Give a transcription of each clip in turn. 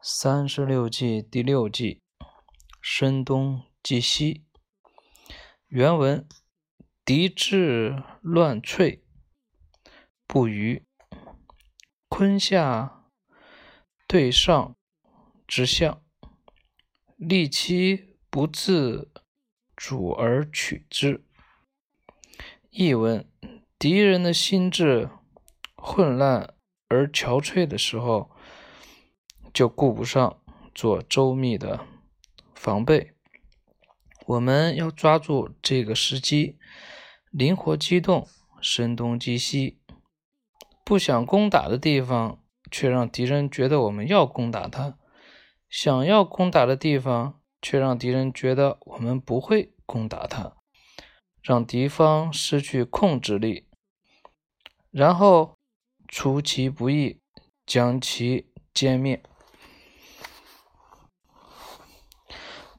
三十六计第六计，声东击西。原文：敌至乱瘁，不虞。坤下对上之象，利其不自主而取之。译文：敌人的心智混乱而憔悴的时候。就顾不上做周密的防备，我们要抓住这个时机，灵活机动，声东击西。不想攻打的地方，却让敌人觉得我们要攻打他；想要攻打的地方，却让敌人觉得我们不会攻打他，让敌方失去控制力，然后出其不意，将其歼灭。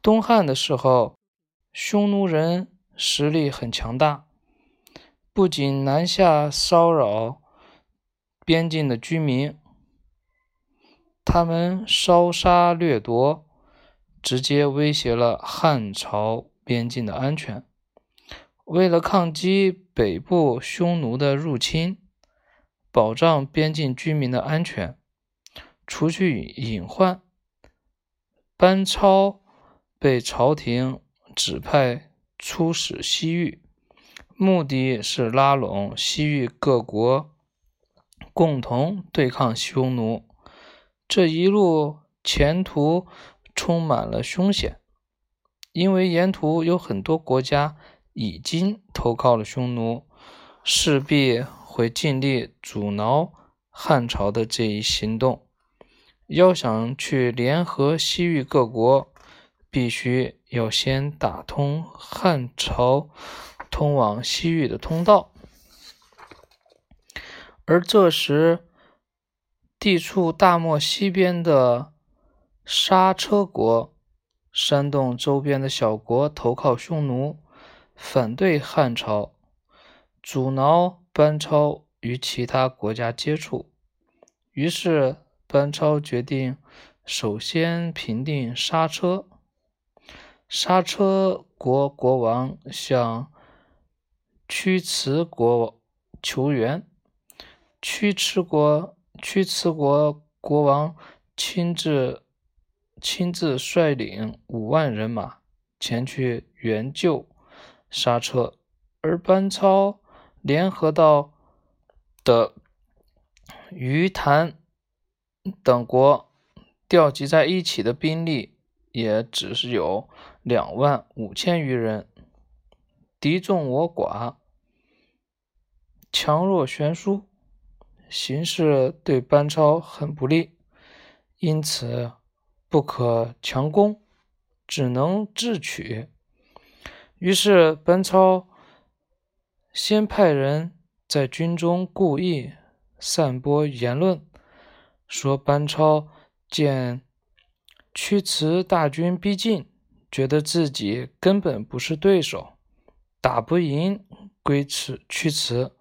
东汉的时候，匈奴人实力很强大，不仅南下骚扰边境的居民，他们烧杀掠夺，直接威胁了汉朝边境的安全。为了抗击北部匈奴的入侵，保障边境居民的安全，除去隐患，班超。被朝廷指派出使西域，目的是拉拢西域各国，共同对抗匈奴。这一路前途充满了凶险，因为沿途有很多国家已经投靠了匈奴，势必会尽力阻挠汉朝的这一行动。要想去联合西域各国。必须要先打通汉朝通往西域的通道，而这时地处大漠西边的刹车国、煽动周边的小国投靠匈奴，反对汉朝，阻挠班超与其他国家接触。于是班超决定首先平定刹车。刹车国国王向屈辞国求援，屈辞国屈辞国国王亲自亲自率领五万人马前去援救刹车，而班超联合到的于谭等国调集在一起的兵力。也只是有两万五千余人，敌众我寡，强弱悬殊，形势对班超很不利，因此不可强攻，只能智取。于是班超先派人在军中故意散播言论，说班超见。屈辞大军逼近，觉得自己根本不是对手，打不赢归辞屈辞，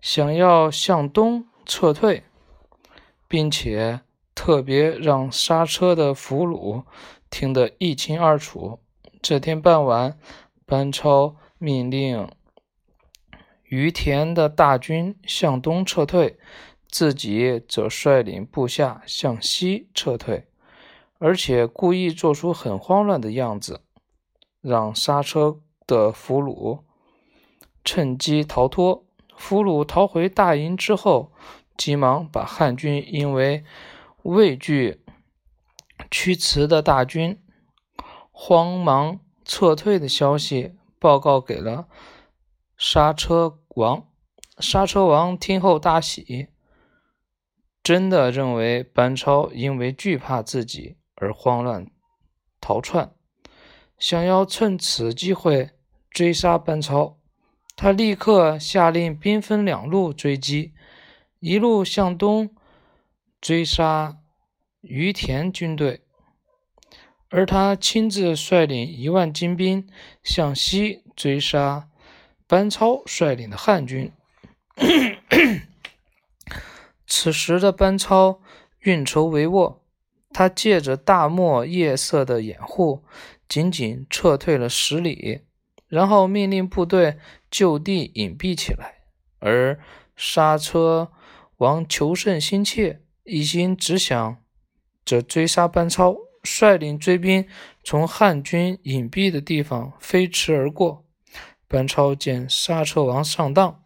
想要向东撤退，并且特别让刹车的俘虏听得一清二楚。这天傍晚，班超命令于田的大军向东撤退。自己则率领部下向西撤退，而且故意做出很慌乱的样子，让刹车的俘虏趁机逃脱。俘虏逃回大营之后，急忙把汉军因为畏惧屈辞的大军慌忙撤退的消息报告给了刹车王。刹车王听后大喜。真的认为班超因为惧怕自己而慌乱逃窜，想要趁此机会追杀班超。他立刻下令兵分两路追击，一路向东追杀于田军队，而他亲自率领一万精兵向西追杀班超率领的汉军。此时的班超运筹帷幄。他借着大漠夜色的掩护，仅仅撤退了十里，然后命令部队就地隐蔽起来。而刹车王求胜心切，一心只想着追杀班超，率领追兵从汉军隐蔽的地方飞驰而过。班超见刹车王上当，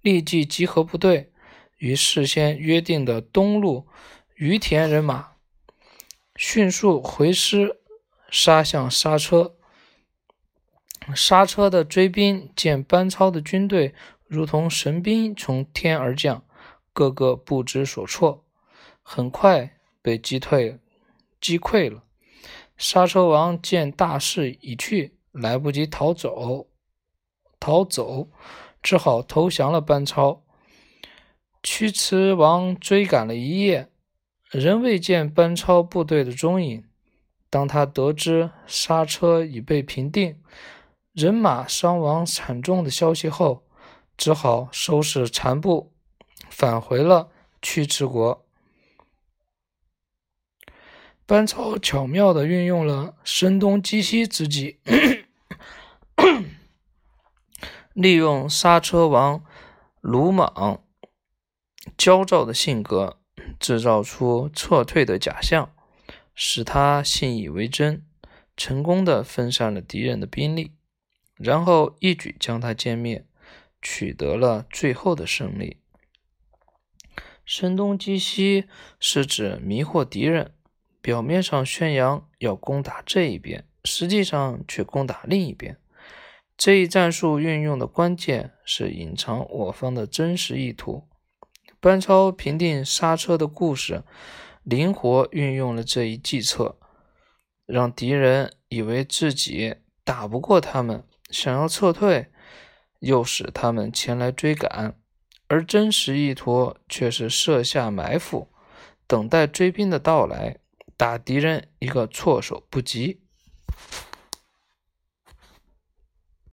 立即集合部队，与事先约定的东路于田人马，迅速回师杀向刹车。刹车的追兵见班超的军队如同神兵从天而降，个个不知所措，很快被击退、击溃了。刹车王见大势已去，来不及逃走。逃走，只好投降了班超。屈驰王追赶了一夜，仍未见班超部队的踪影。当他得知刹车已被平定，人马伤亡惨重的消息后，只好收拾残部，返回了屈驰国。班超巧妙地运用了声东击西之计。利用刹车王鲁莽、焦躁的性格，制造出撤退的假象，使他信以为真，成功的分散了敌人的兵力，然后一举将他歼灭，取得了最后的胜利。声东击西是指迷惑敌人，表面上宣扬要攻打这一边，实际上却攻打另一边。这一战术运用的关键是隐藏我方的真实意图。班超平定刹车的故事，灵活运用了这一计策，让敌人以为自己打不过他们，想要撤退，诱使他们前来追赶，而真实意图却是设下埋伏，等待追兵的到来，打敌人一个措手不及。